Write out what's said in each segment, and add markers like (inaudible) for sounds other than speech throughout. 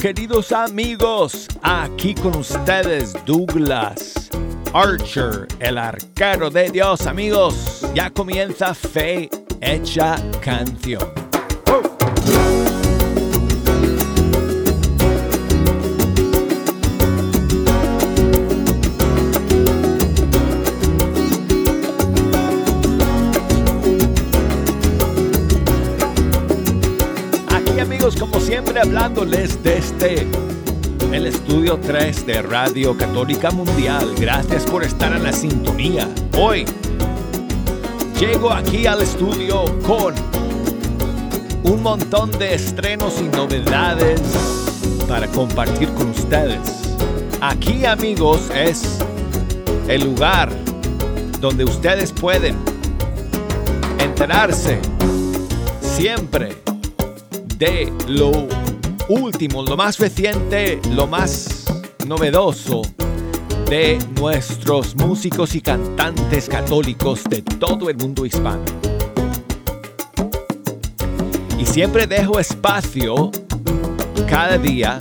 Queridos amigos. Aquí con ustedes Douglas Archer, el arquero de Dios, amigos. Ya comienza Fe Hecha Canción. Siempre hablándoles desde el estudio 3 de Radio Católica Mundial. Gracias por estar en la sintonía. Hoy llego aquí al estudio con un montón de estrenos y novedades para compartir con ustedes. Aquí amigos es el lugar donde ustedes pueden enterarse siempre de lo último, lo más reciente, lo más novedoso de nuestros músicos y cantantes católicos de todo el mundo hispano. Y siempre dejo espacio cada día,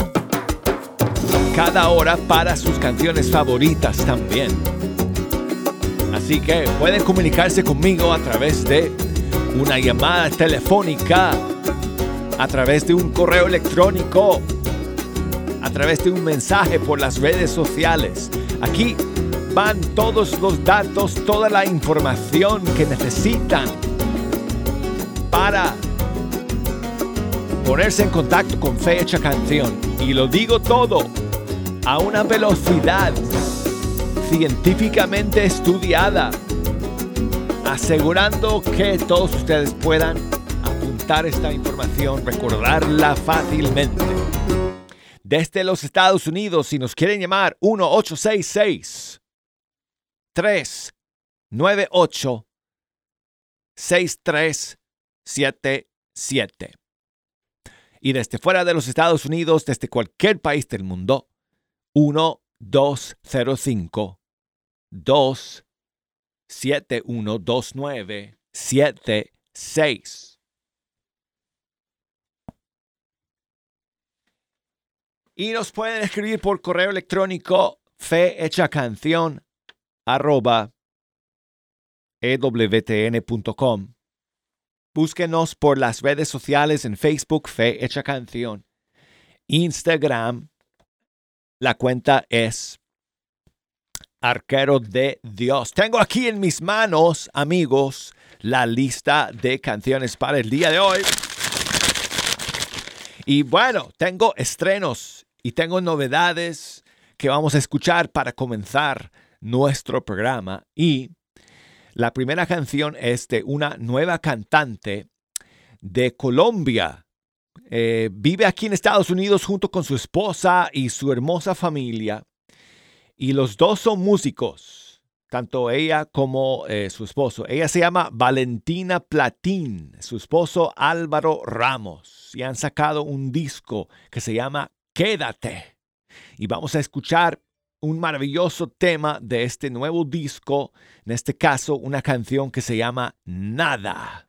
cada hora para sus canciones favoritas también. Así que pueden comunicarse conmigo a través de una llamada telefónica a través de un correo electrónico, a través de un mensaje por las redes sociales. Aquí van todos los datos, toda la información que necesitan para ponerse en contacto con Fecha Canción. Y lo digo todo a una velocidad científicamente estudiada, asegurando que todos ustedes puedan esta información, recordarla fácilmente. Desde los Estados Unidos, si nos quieren llamar, 1-866 398 6377. Y desde fuera de los Estados Unidos, desde cualquier país del mundo, 1-205 271 Y nos pueden escribir por correo electrónico fehechacanción arroba ewtn.com. Búsquenos por las redes sociales en Facebook Fe Hecha Canción. Instagram, la cuenta es Arquero de Dios. Tengo aquí en mis manos, amigos, la lista de canciones para el día de hoy. Y bueno, tengo estrenos y tengo novedades que vamos a escuchar para comenzar nuestro programa. Y la primera canción es de una nueva cantante de Colombia. Eh, vive aquí en Estados Unidos junto con su esposa y su hermosa familia. Y los dos son músicos, tanto ella como eh, su esposo. Ella se llama Valentina Platín, su esposo Álvaro Ramos. Y han sacado un disco que se llama Quédate. Y vamos a escuchar un maravilloso tema de este nuevo disco, en este caso una canción que se llama Nada.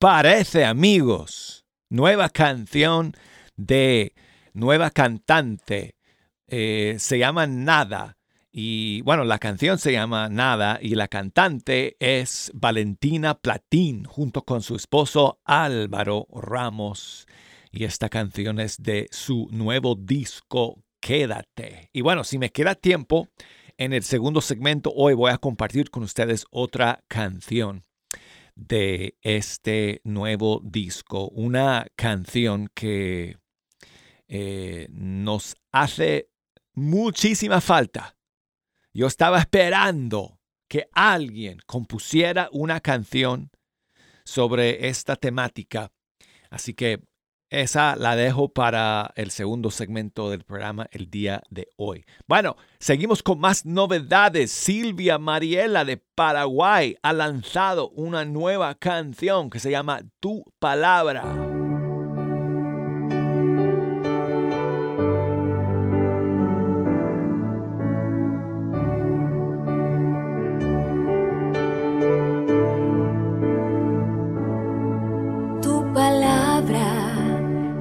Parece, amigos? Nueva canción de nueva cantante. Eh, se llama Nada. Y bueno, la canción se llama Nada y la cantante es Valentina Platín junto con su esposo Álvaro Ramos. Y esta canción es de su nuevo disco Quédate. Y bueno, si me queda tiempo, en el segundo segmento hoy voy a compartir con ustedes otra canción de este nuevo disco, una canción que eh, nos hace muchísima falta. Yo estaba esperando que alguien compusiera una canción sobre esta temática. Así que esa la dejo para el segundo segmento del programa el día de hoy. Bueno, seguimos con más novedades. Silvia Mariela de Paraguay ha lanzado una nueva canción que se llama Tu Palabra.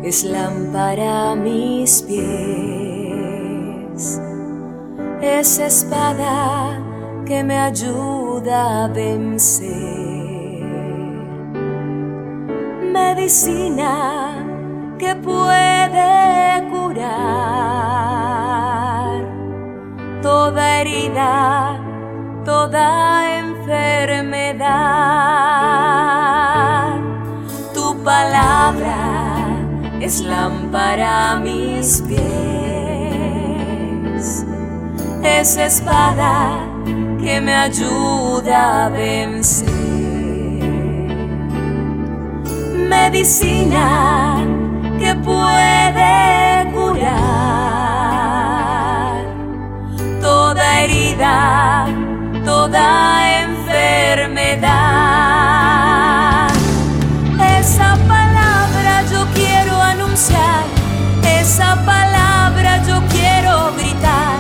Es lámpara a mis pies, es espada que me ayuda a vencer, medicina que puede curar toda herida, toda enfermedad. Tu palabra es lámpara a mis pies, es espada que me ayuda a vencer, medicina que puede curar toda herida, toda enfermedad. Esa palabra yo quiero gritar,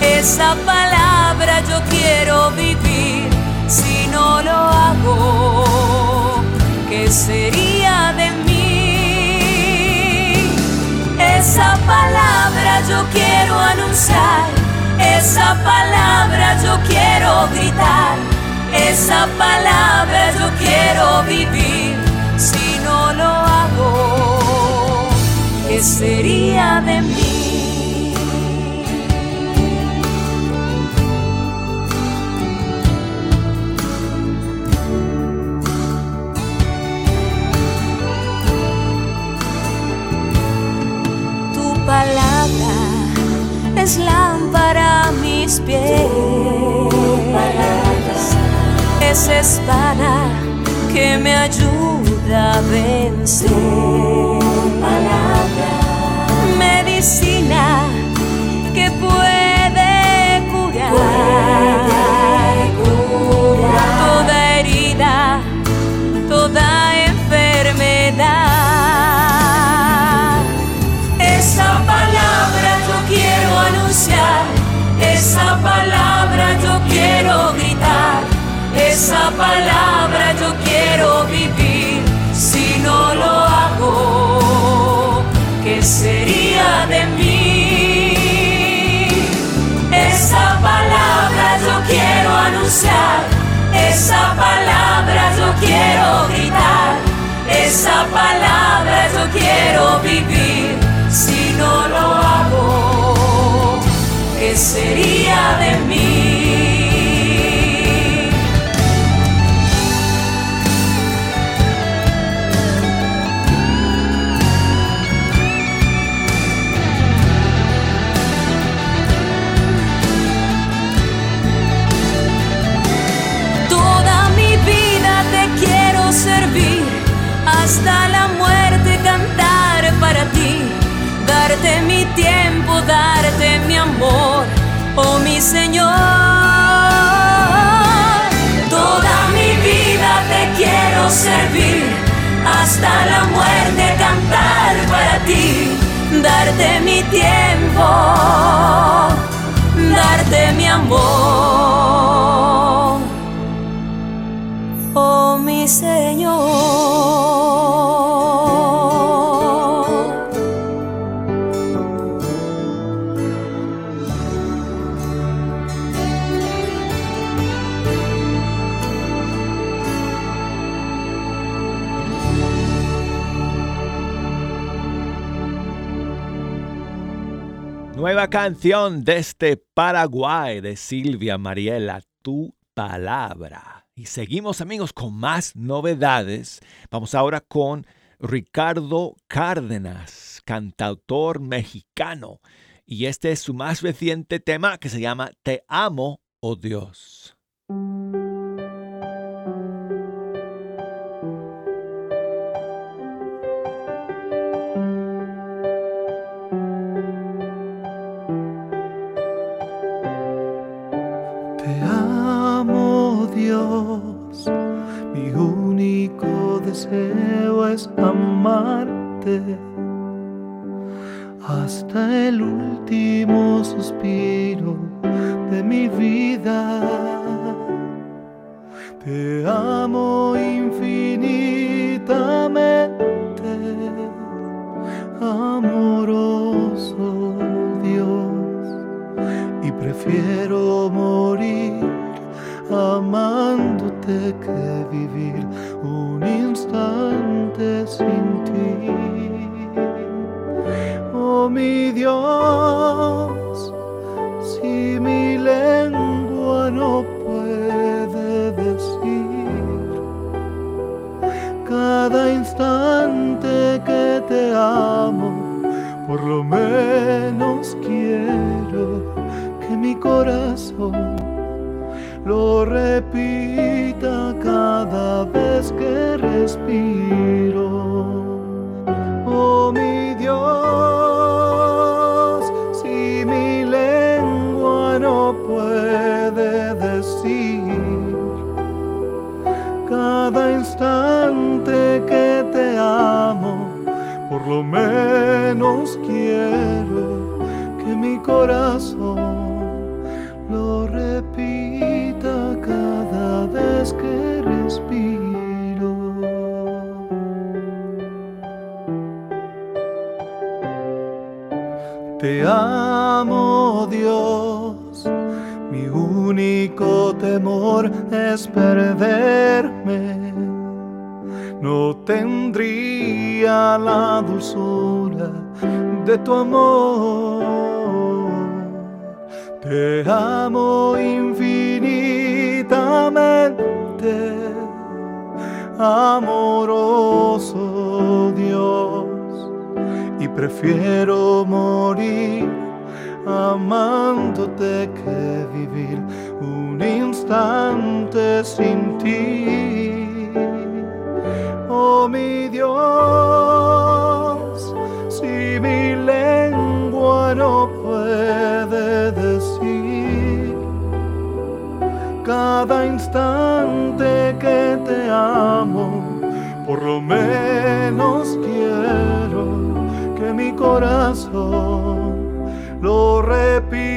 esa palabra yo quiero vivir. Si no lo hago, ¿qué sería de mí? Esa palabra yo quiero anunciar, esa palabra yo quiero gritar, esa palabra yo es espada que me ayuda a vencer. Medicina que puede palabra yo quiero vivir. Si no lo hago, ¿qué sería de mí? Esa palabra yo quiero anunciar, esa palabra yo quiero gritar, esa palabra yo quiero vivir. Si no lo hago, ¿qué sería de mí? Señor. Toda mi vida te quiero servir, hasta la muerte cantar para ti, darte mi tiempo, darte mi amor, oh mi Señor. Canción desde Paraguay de Silvia Mariela, Tu Palabra. Y seguimos amigos con más novedades. Vamos ahora con Ricardo Cárdenas, cantautor mexicano. Y este es su más reciente tema que se llama Te amo, oh Dios. Deseo es amarte hasta el último suspiro de mi vida. Es perderme. No tendría la dulzura de tu amor. Te amo infinitamente, amoroso Dios, y prefiero morir amándote que vivir un instante sin ti. Oh mi Dios, si mi lengua no puede cada instante que te amo, por lo menos quiero que mi corazón lo repita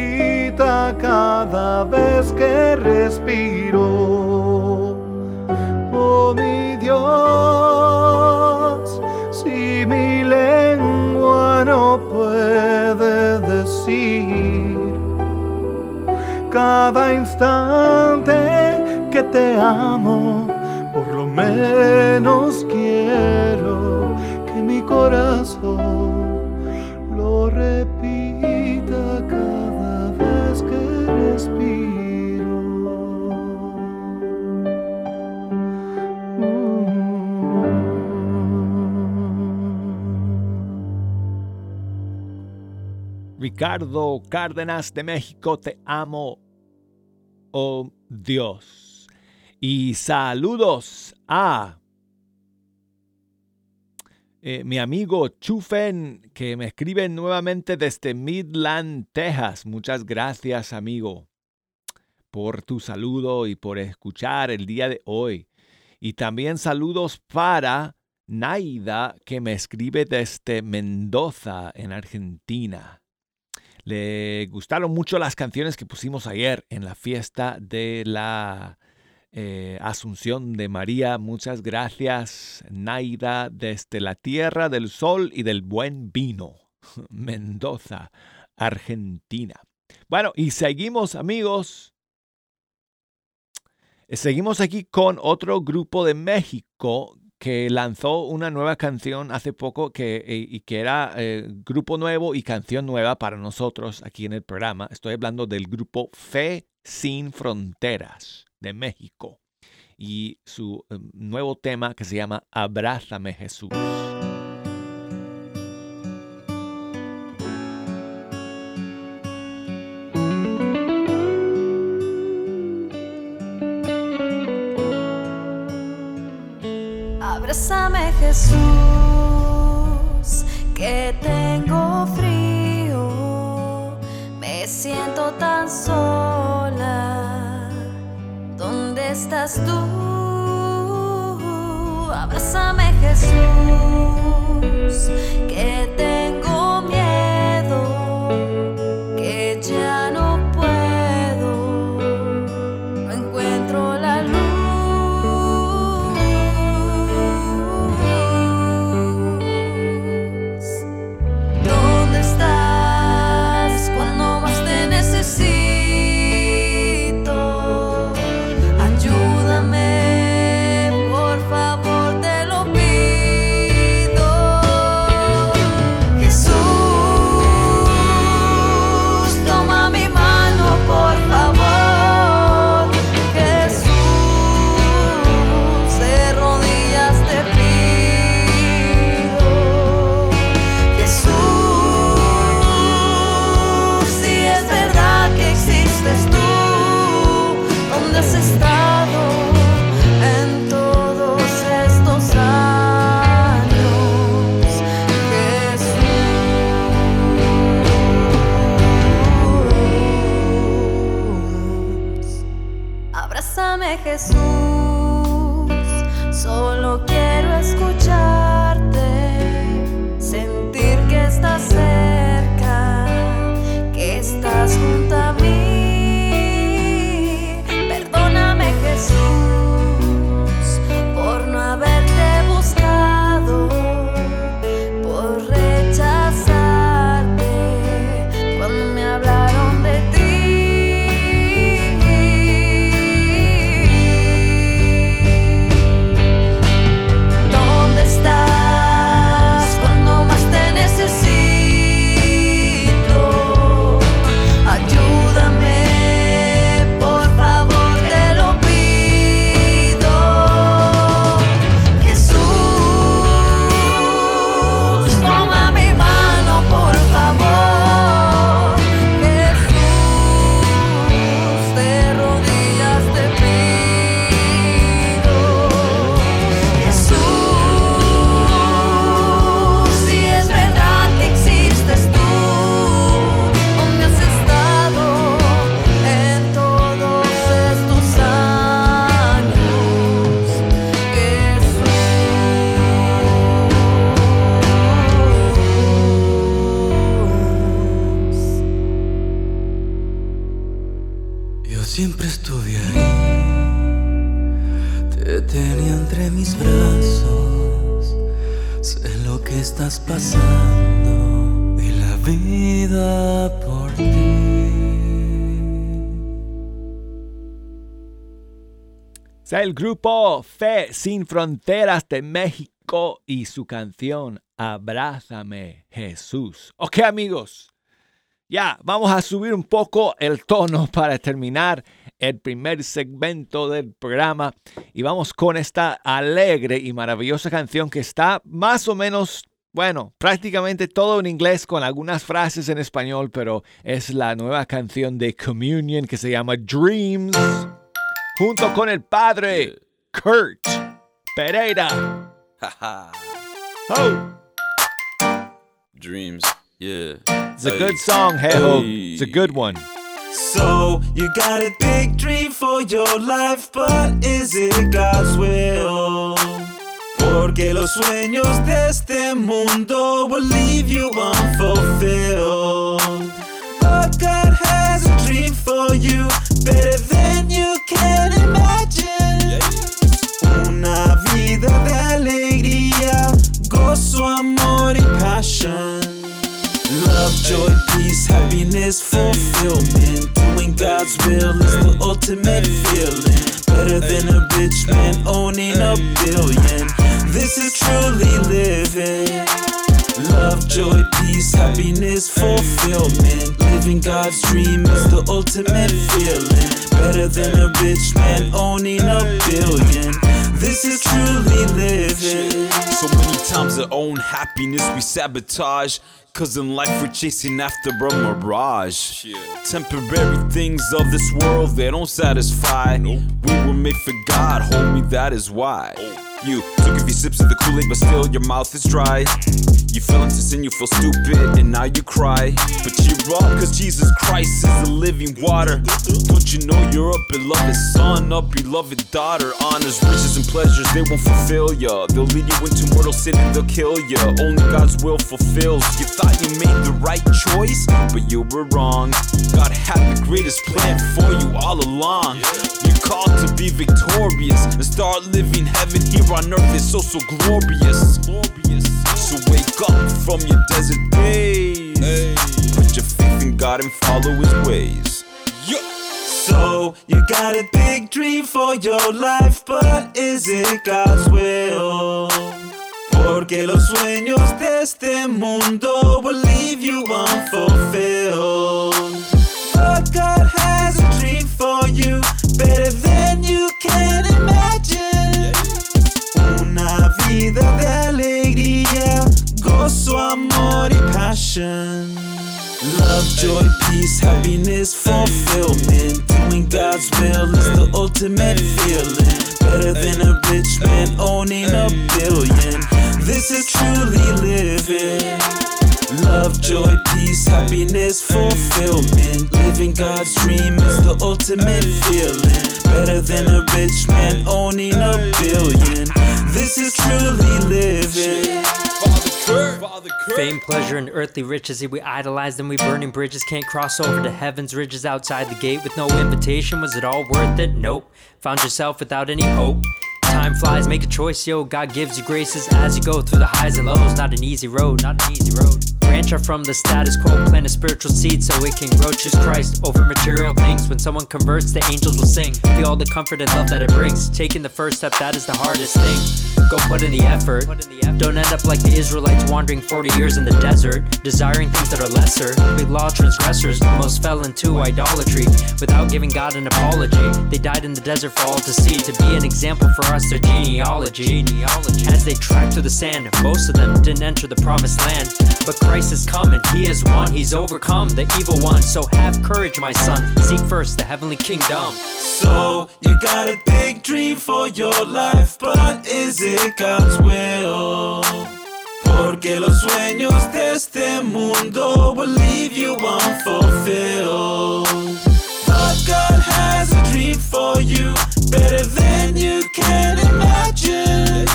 cada vez que respiro. Oh mi Dios, si mi lengua no puede decir cada instante que te amo, por lo menos quiero que mi corazón Ricardo Cárdenas de México, te amo oh Dios. Y saludos a eh, mi amigo Chufen, que me escribe nuevamente desde Midland, Texas. Muchas gracias, amigo, por tu saludo y por escuchar el día de hoy. Y también saludos para Naida, que me escribe desde Mendoza, en Argentina. Le gustaron mucho las canciones que pusimos ayer en la fiesta de la eh, Asunción de María. Muchas gracias, Naida, desde la tierra del sol y del buen vino, (laughs) Mendoza, Argentina. Bueno, y seguimos amigos. Seguimos aquí con otro grupo de México que lanzó una nueva canción hace poco que, eh, y que era eh, grupo nuevo y canción nueva para nosotros aquí en el programa. Estoy hablando del grupo Fe Sin Fronteras de México y su eh, nuevo tema que se llama Abrázame Jesús. Abrázame Jesús, que tengo frío, me siento tan sola. ¿Dónde estás tú? Abrázame Jesús, que tengo El grupo Fe Sin Fronteras de México y su canción Abrázame Jesús. Ok amigos, ya vamos a subir un poco el tono para terminar el primer segmento del programa y vamos con esta alegre y maravillosa canción que está más o menos, bueno, prácticamente todo en inglés con algunas frases en español, pero es la nueva canción de Communion que se llama Dreams junto con el padre Kurt Pereira. Haha. Oh, Dreams. Yeah. it's a good song, Hejo. It's a good one. So you got a big dream for your life, but is it God's will? Porque los sueños de este mundo will leave you unfulfilled. Ultimate feeling. Better than a rich man owning a billion. This is truly living. Love, joy, peace, happiness, fulfillment. Living God's dream is the ultimate feeling. Better than a rich man owning a billion. This is truly living. So many times our own happiness we sabotage. Cause in life we're chasing after a mirage. Temporary things of this world, they don't satisfy. We were made for God, homie, that is why. You took a few sips of the Kool Aid, but still your mouth is dry. You fell into sin, you feel stupid, and now you cry. But cheer up, cause Jesus Christ is the living water. Don't you know you're a beloved son, a beloved daughter? Honors, riches, and pleasures, they won't fulfill ya. They'll lead you into mortal sin and they'll kill ya. Only God's will fulfills. You thought you made the right choice, but you were wrong. God had the greatest plan for you all along. You're called to be victorious and start living heaven here on earth. It's so, so glorious. So wake up from your desert days. Put your faith in God and follow his ways. So you got a big dream for your life, but is it God's will? Porque los sueños de este mundo will leave you unfulfilled. But God has a dream for you, better than you can imagine. Una vida de alegría, gozo, amor y passion. Love, joy, peace, happiness, fulfillment. Doing God's will is the ultimate feeling. Better than a rich man owning a billion. This is truly living. Love, joy, peace, happiness, fulfillment. Living God's dream is the ultimate feeling. Better than a rich man owning a billion. This is truly living. Fame, pleasure, and earthly riches, If we idolize them, we burning bridges, can't cross over to heaven's ridges outside the gate with no invitation. Was it all worth it? Nope. Found yourself without any hope. Time flies, make a choice, yo. God gives you graces as you go through the highs and lows. Not an easy road, not an easy road. Branch out from the status quo, plant a spiritual seed so it can grow. Choose Christ over material things. When someone converts, the angels will sing. Feel all the comfort and love that it brings. Taking the first step, that is the hardest thing. Go put in the effort. Don't end up like the Israelites wandering 40 years in the desert, desiring things that are lesser. Big law transgressors, most fell into idolatry without giving God an apology. They died in the desert for all to see, to be an example for us, their genealogy. As they tracked through the sand, most of them didn't enter the promised land. But Christ is coming, He has won, He's overcome the evil one. So have courage, my son. Seek first the heavenly kingdom. So you got a big dream for your life, but is it God's will? Porque los sueños de este mundo will leave you unfulfilled. But God has a dream for you, better than you can imagine.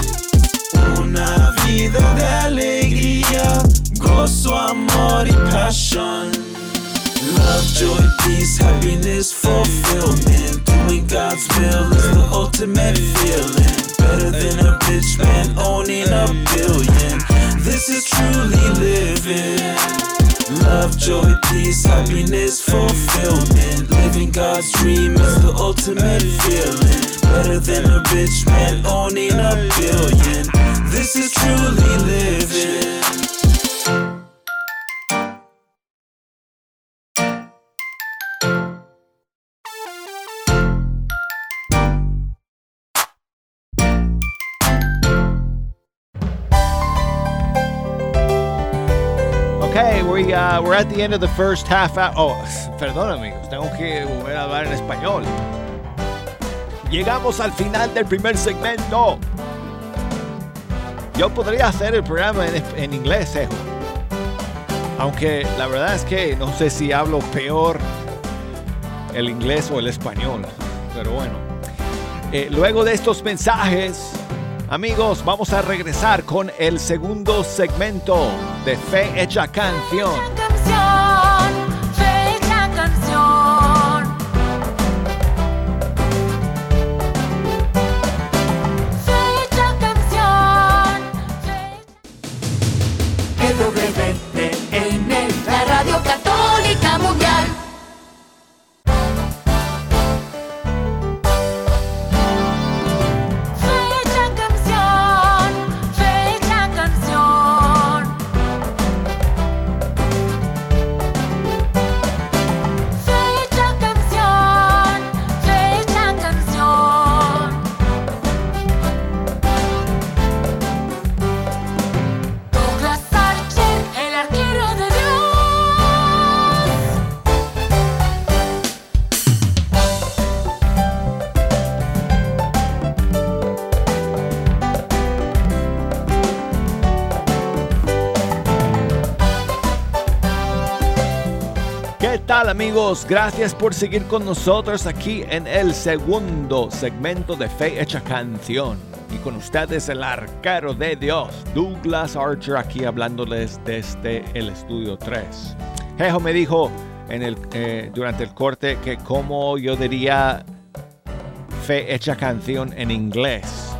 Una vida de alegría, gozo, amor y passion. Love, joy, peace, happiness, fulfillment. Doing God's will is the ultimate feeling. Better than a rich man owning a billion. This is truly living. Love, joy, peace, happiness, fulfillment. Living God's dream is the ultimate feeling. Better than a rich man owning a billion. This is truly living. We're at the end of the first half hour. Oh, perdón amigos, tengo que volver a hablar en español. Llegamos al final del primer segmento. Yo podría hacer el programa en, en inglés, Ejo. Aunque la verdad es que no sé si hablo peor el inglés o el español. Pero bueno. Eh, luego de estos mensajes, amigos, vamos a regresar con el segundo segmento de Fe Hecha Canción. Amigos? Gracias por seguir con nosotros aquí en el segundo segmento de Fe Hecha Canción. Y con ustedes el arquero de Dios, Douglas Archer, aquí hablándoles desde el estudio 3. Jejo me dijo en el, eh, durante el corte que como yo diría Fe Hecha Canción en inglés.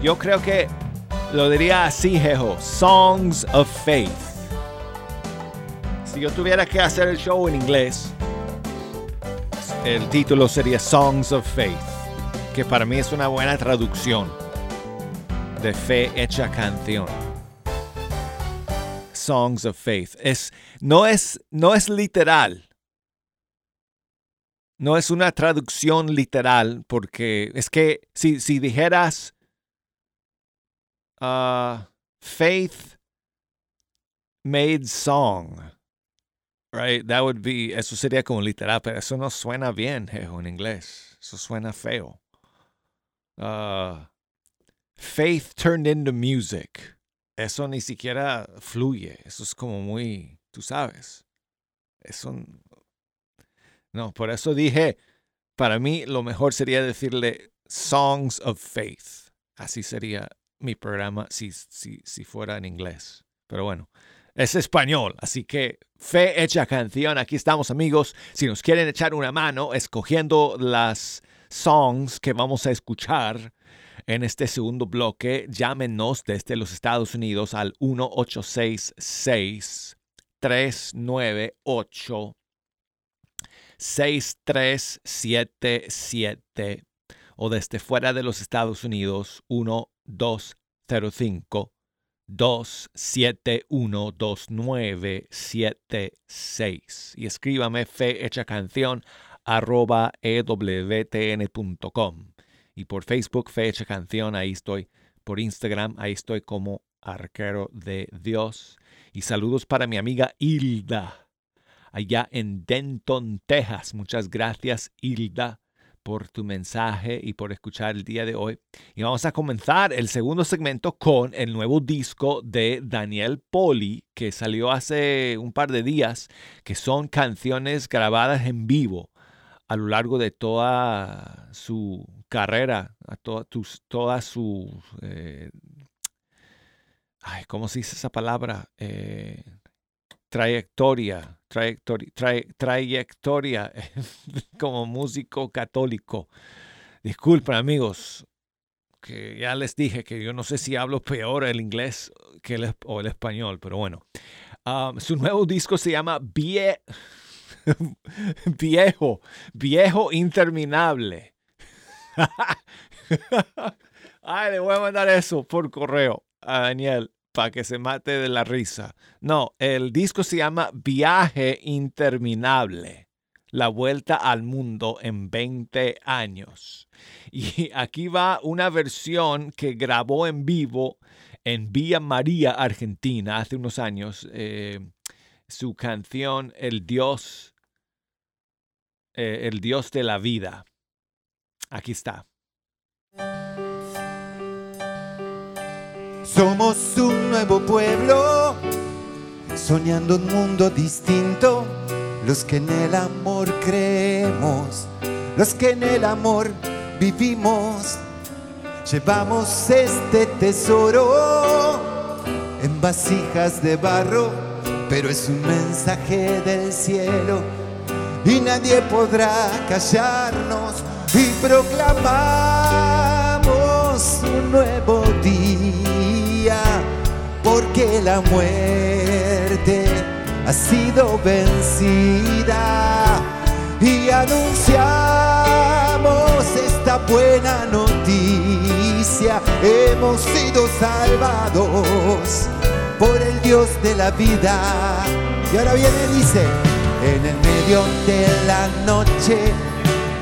Yo creo que lo diría así, Jejo, Songs of Faith si yo tuviera que hacer el show en inglés, el título sería Songs of Faith, que para mí es una buena traducción de fe hecha canción. Songs of Faith. Es, no, es, no es literal. No es una traducción literal porque es que si, si dijeras uh, Faith made song Right, that would be, eso sería como literal, pero eso no suena bien, jejo, en inglés. Eso suena feo. Uh, faith turned into music. Eso ni siquiera fluye. Eso es como muy, tú sabes. Eso. No, por eso dije, para mí lo mejor sería decirle Songs of Faith. Así sería mi programa si, si, si fuera en inglés. Pero bueno, es español, así que fe hecha canción. Aquí estamos amigos. Si nos quieren echar una mano escogiendo las songs que vamos a escuchar en este segundo bloque, llámenos desde los Estados Unidos al 1866 398 6377 o desde fuera de los Estados Unidos 1205 2712976 y escríbame fe canción arroba ewtn.com y por Facebook fe canción ahí estoy. Por Instagram ahí estoy como arquero de Dios. Y saludos para mi amiga Hilda allá en Denton Texas. Muchas gracias Hilda por tu mensaje y por escuchar el día de hoy. Y vamos a comenzar el segundo segmento con el nuevo disco de Daniel Poli que salió hace un par de días, que son canciones grabadas en vivo a lo largo de toda su carrera, a toda, toda su... Eh, ay, ¿Cómo se dice esa palabra? Eh, trayectoria, trayectoria, trayectoria (laughs) como músico católico. Disculpen amigos, que ya les dije que yo no sé si hablo peor el inglés que el, o el español, pero bueno. Um, su nuevo disco se llama (laughs) Viejo, Viejo Interminable. (laughs) Ay, le voy a mandar eso por correo a Daniel para que se mate de la risa. No, el disco se llama Viaje Interminable. La vuelta al mundo en 20 años. Y aquí va una versión que grabó en vivo en Villa María, Argentina, hace unos años. Eh, su canción El Dios, eh, El Dios de la Vida. Aquí está. Somos un nuevo pueblo, soñando un mundo distinto, los que en el amor creemos, los que en el amor vivimos. Llevamos este tesoro en vasijas de barro, pero es un mensaje del cielo y nadie podrá callarnos y proclamamos un nuevo día porque la muerte ha sido vencida y anunciamos esta buena noticia. Hemos sido salvados por el Dios de la vida. Y ahora viene dice, en el medio de la noche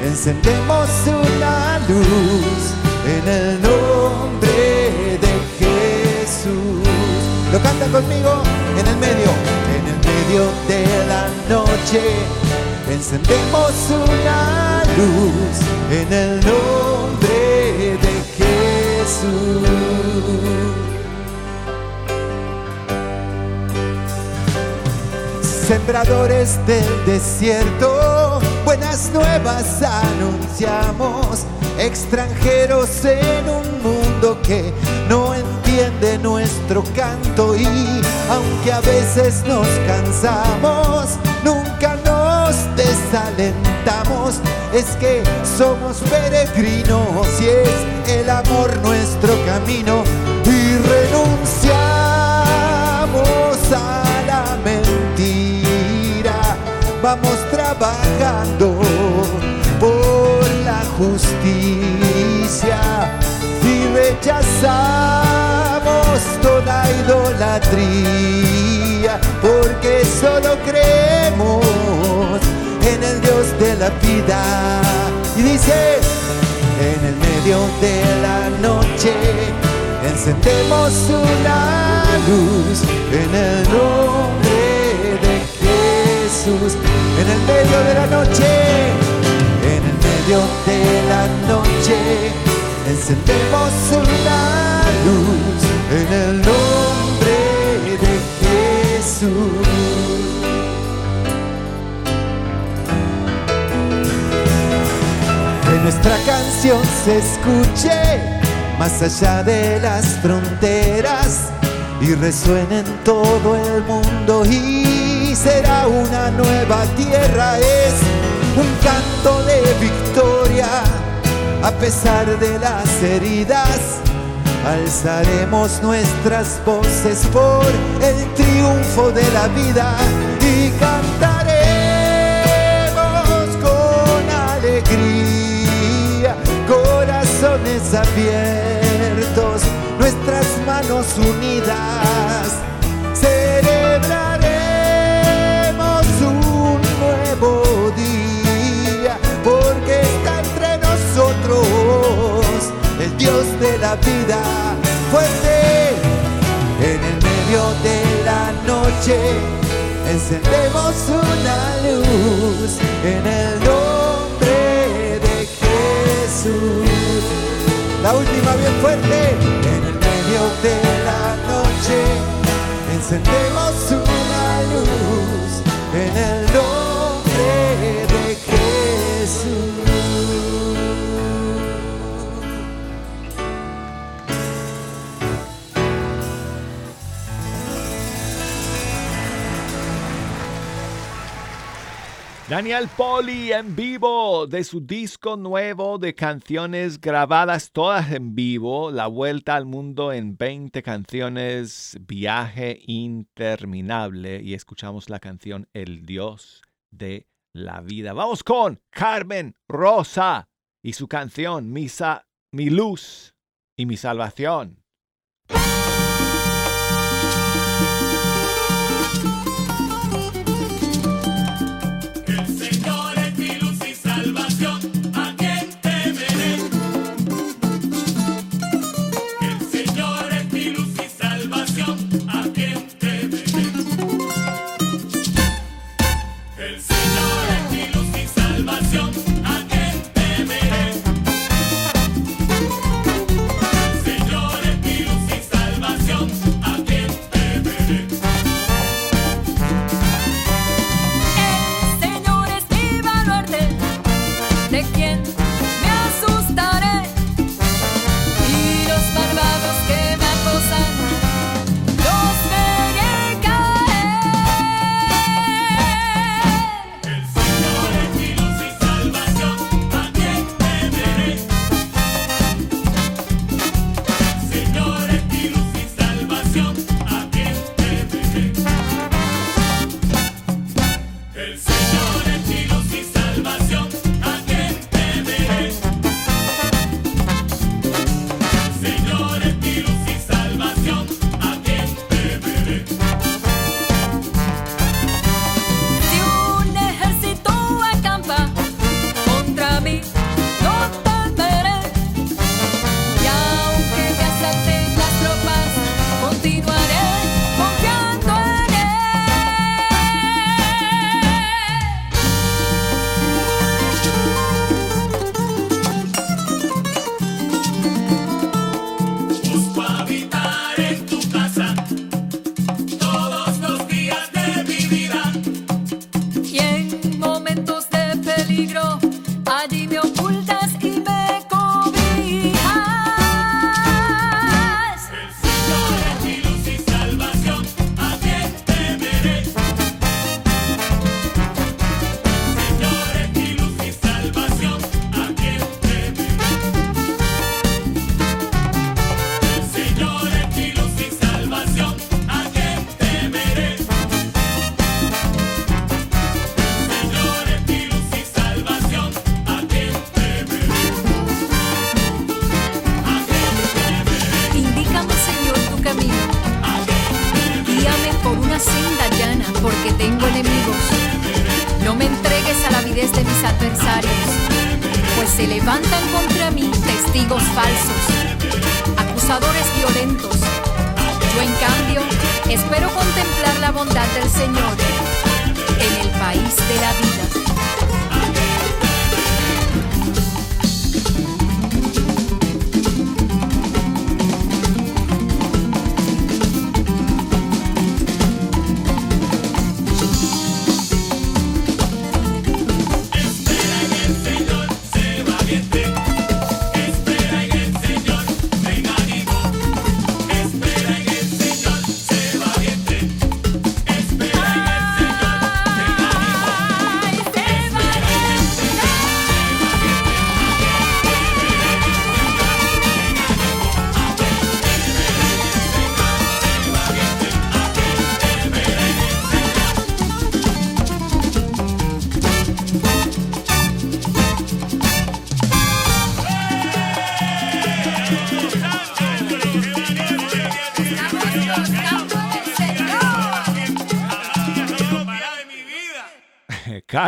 encendemos una luz en el nombre. Lo canta conmigo en el medio, en el medio de la noche. Encendemos una luz en el nombre de Jesús. sembradores del desierto, buenas nuevas anunciamos, extranjeros en un mundo que no entiende nuestro canto y aunque a veces nos cansamos, nunca nos desalentamos, es que somos peregrinos y es el amor nuestro camino y renunciamos a la mentira, vamos trabajando por la justicia. Y toda idolatría porque solo creemos en el Dios de la vida. Y dice en el medio de la noche encendemos una luz en el nombre de Jesús. En el medio de la noche en el medio de la noche encendemos una luz nuestra canción se escuche más allá de las fronteras y resuene en todo el mundo y será una nueva tierra, es un canto de victoria a pesar de las heridas. Alzaremos nuestras voces por el triunfo de la vida y cantaremos con alegría, corazones abiertos, nuestras manos unidas. Celebraremos un nuevo día porque está entre nosotros el Dios de la vida fuerte en el medio de la noche encendemos una luz en el nombre de Jesús la última bien fuerte en el medio de la noche. Encendemos una luz en el nombre Daniel Poli en vivo de su disco nuevo de canciones grabadas todas en vivo, La Vuelta al Mundo en 20 canciones, Viaje Interminable y escuchamos la canción El Dios de la Vida. Vamos con Carmen Rosa y su canción Misa, Mi Luz y Mi Salvación.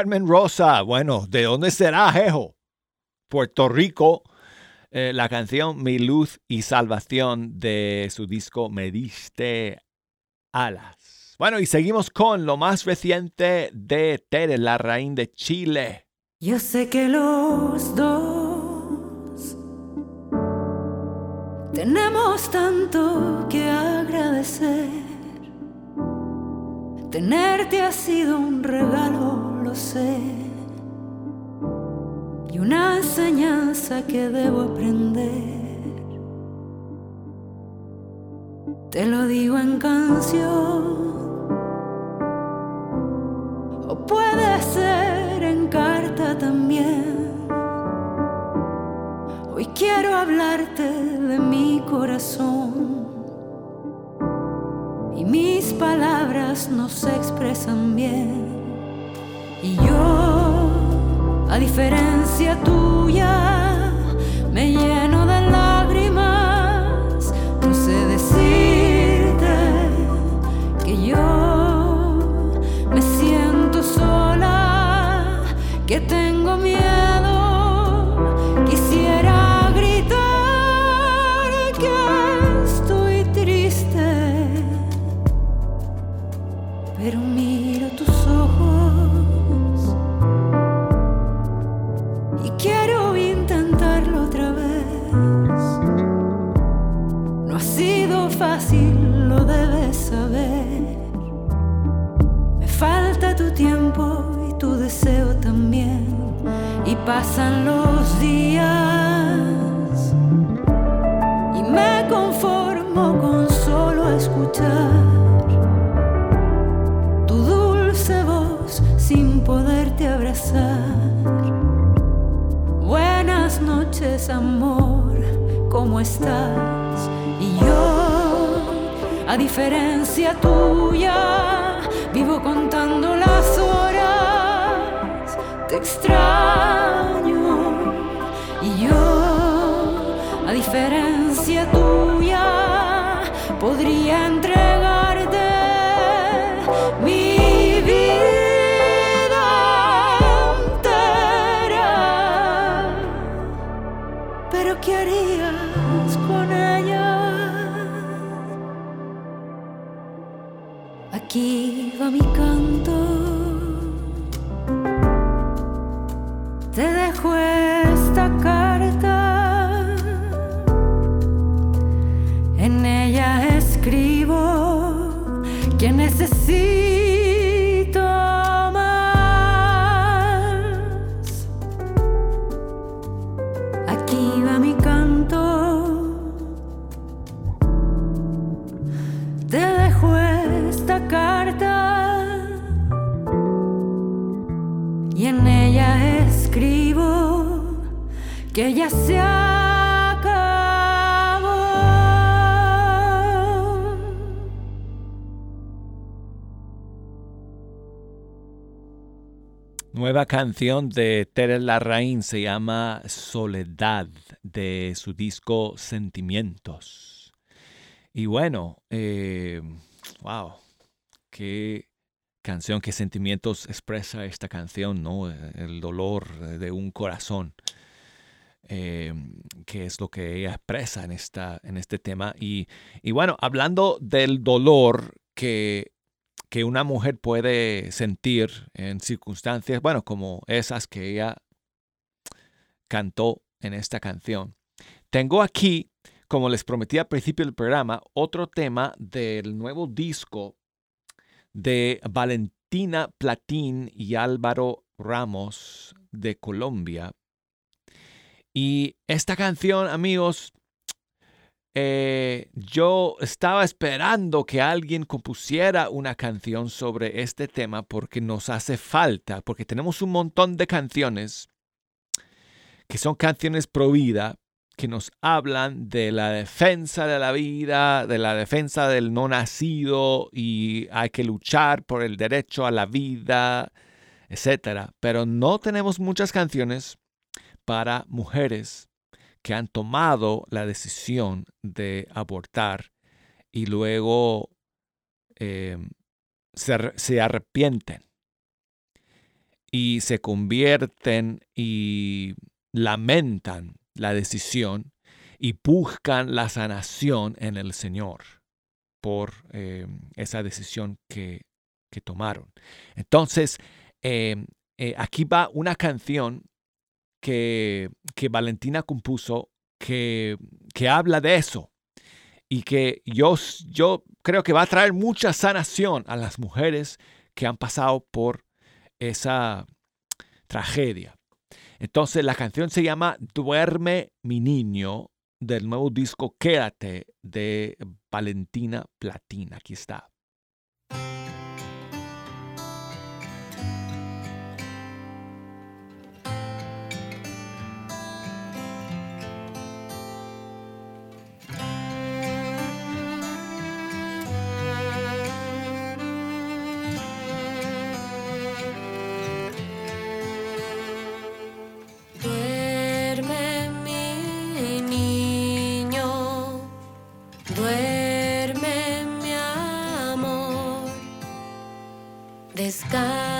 Carmen Rosa, bueno, ¿de dónde será, Jejo? Puerto Rico. Eh, la canción Mi Luz y Salvación de su disco Me Diste Alas. Bueno, y seguimos con lo más reciente de Tere, la reina de Chile. Yo sé que los dos tenemos tanto que agradecer. Tenerte ha sido un regalo lo sé. Y una enseñanza que debo aprender. Te lo digo en canción. O puede ser en carta también. Hoy quiero hablarte de mi corazón. Y mis palabras no se expresan bien. Y yo, a diferencia tuya, me lleno pasan los días y me conformo con solo escuchar tu dulce voz sin poderte abrazar. Buenas noches, amor, ¿cómo estás? Y yo, a diferencia tuya, vivo contando extraño. Y yo, a diferencia tuya, podría entregarte mi vida entera. Pero ¿qué harías con ella? Aquí va mi canto. Canción de Tere Larraín se llama Soledad de su disco Sentimientos. Y bueno, eh, wow, qué canción, qué sentimientos expresa esta canción, ¿no? El dolor de un corazón, eh, que es lo que ella expresa en, esta, en este tema. Y, y bueno, hablando del dolor que, que una mujer puede sentir en circunstancias, bueno, como esas que ella cantó en esta canción. Tengo aquí, como les prometí al principio del programa, otro tema del nuevo disco de Valentina Platín y Álvaro Ramos de Colombia. Y esta canción, amigos, eh, yo estaba esperando que alguien compusiera una canción sobre este tema porque nos hace falta, porque tenemos un montón de canciones que son canciones pro vida, que nos hablan de la defensa de la vida, de la defensa del no nacido y hay que luchar por el derecho a la vida, etc. Pero no tenemos muchas canciones para mujeres que han tomado la decisión de abortar y luego em, se, arrepienten y se convierten y lamentan la decisión y buscan la sanación en el Señor por eh, esa decisión que, tomaron. Entonces, eh, eh, aquí va una canción que, que Valentina compuso que, que, habla de eso y que yo, yo creo que va a traer mucha sanación a las mujeres que han pasado por esa tragedia. Entonces la canción se llama Duerme mi niño del nuevo disco Quédate de Valentina Platina. Aquí está. Descansa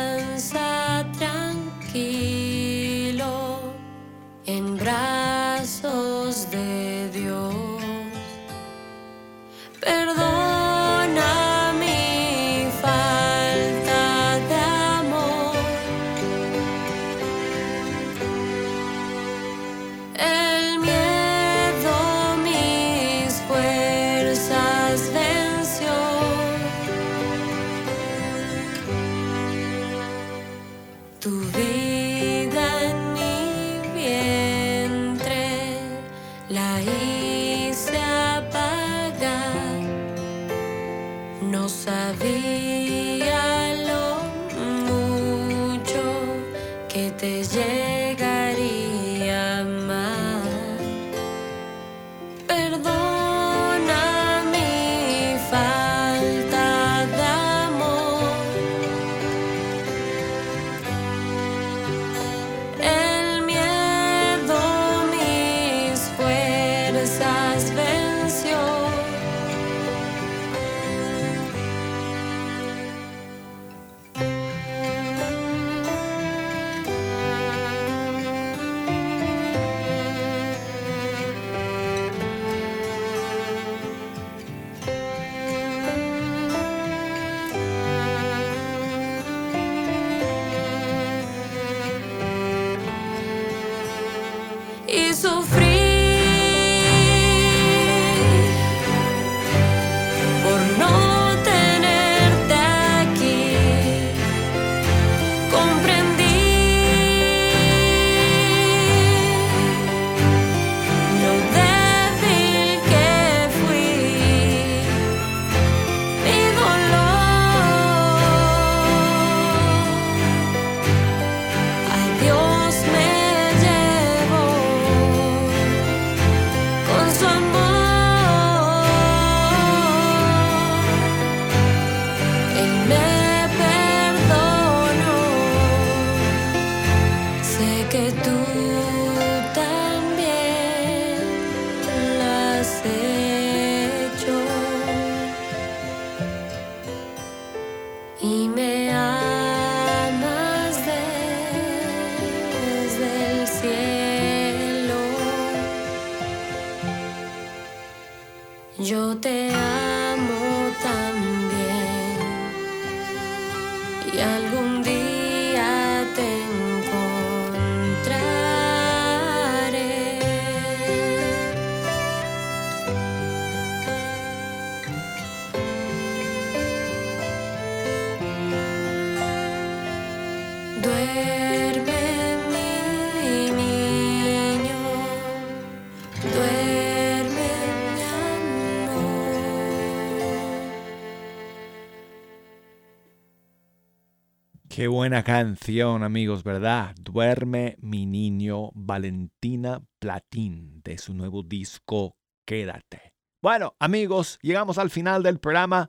Qué buena canción, amigos, ¿verdad? Duerme mi niño Valentina Platín de su nuevo disco Quédate. Bueno, amigos, llegamos al final del programa.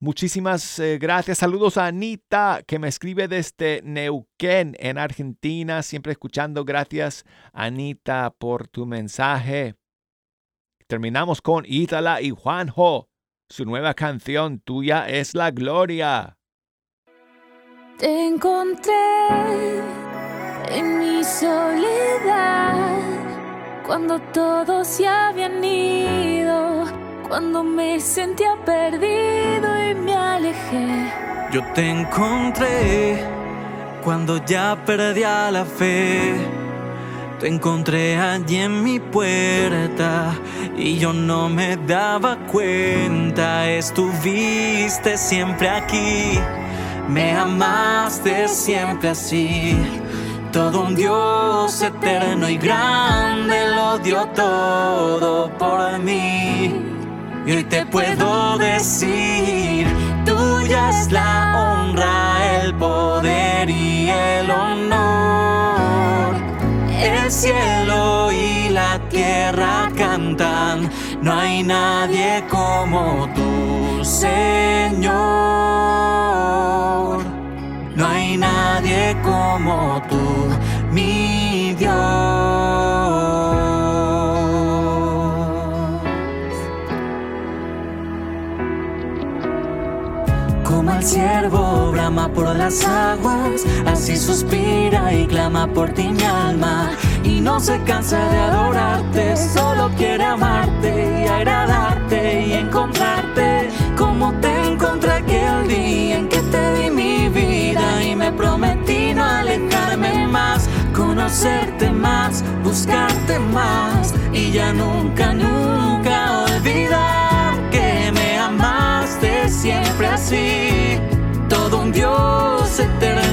Muchísimas eh, gracias. Saludos a Anita, que me escribe desde Neuquén, en Argentina. Siempre escuchando. Gracias, Anita, por tu mensaje. Terminamos con Ítala y Juanjo. Su nueva canción, Tuya es la Gloria. Te encontré en mi soledad cuando todos se habían ido, cuando me sentía perdido y me alejé. Yo te encontré cuando ya perdía la fe. Te encontré allí en mi puerta y yo no me daba cuenta. Estuviste siempre aquí, me amaste siempre así. Todo un Dios eterno y grande lo dio todo por mí. Y hoy te puedo decir, tuya es la honra, el poder y el honor. El cielo y la tierra cantan, no hay nadie como tú, Señor. No hay nadie como tú, mi Dios. Como el ciervo brama por las aguas, así suspira y clama por ti mi alma. Y no se cansa de conocerte más, buscarte más y ya nunca, nunca olvidar que me amaste siempre así. Todo un Dios eterno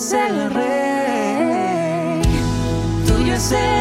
eres el rey. Tuyo es el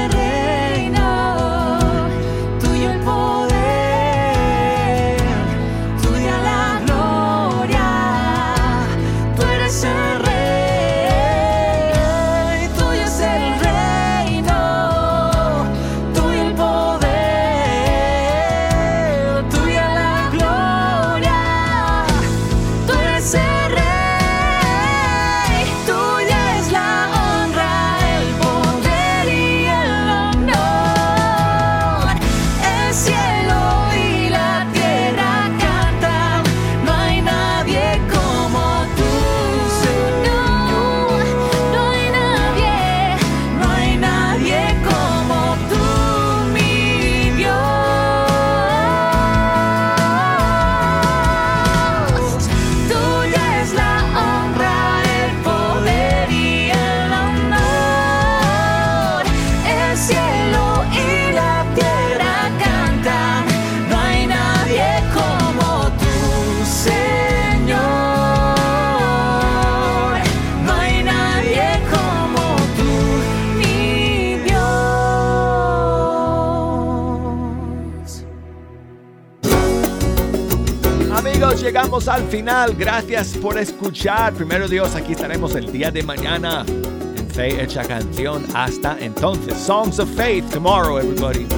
al final. Gracias por escuchar. Primero Dios, aquí estaremos el día de mañana en Fe Hecha Canción. Hasta entonces, Songs of Faith tomorrow, everybody.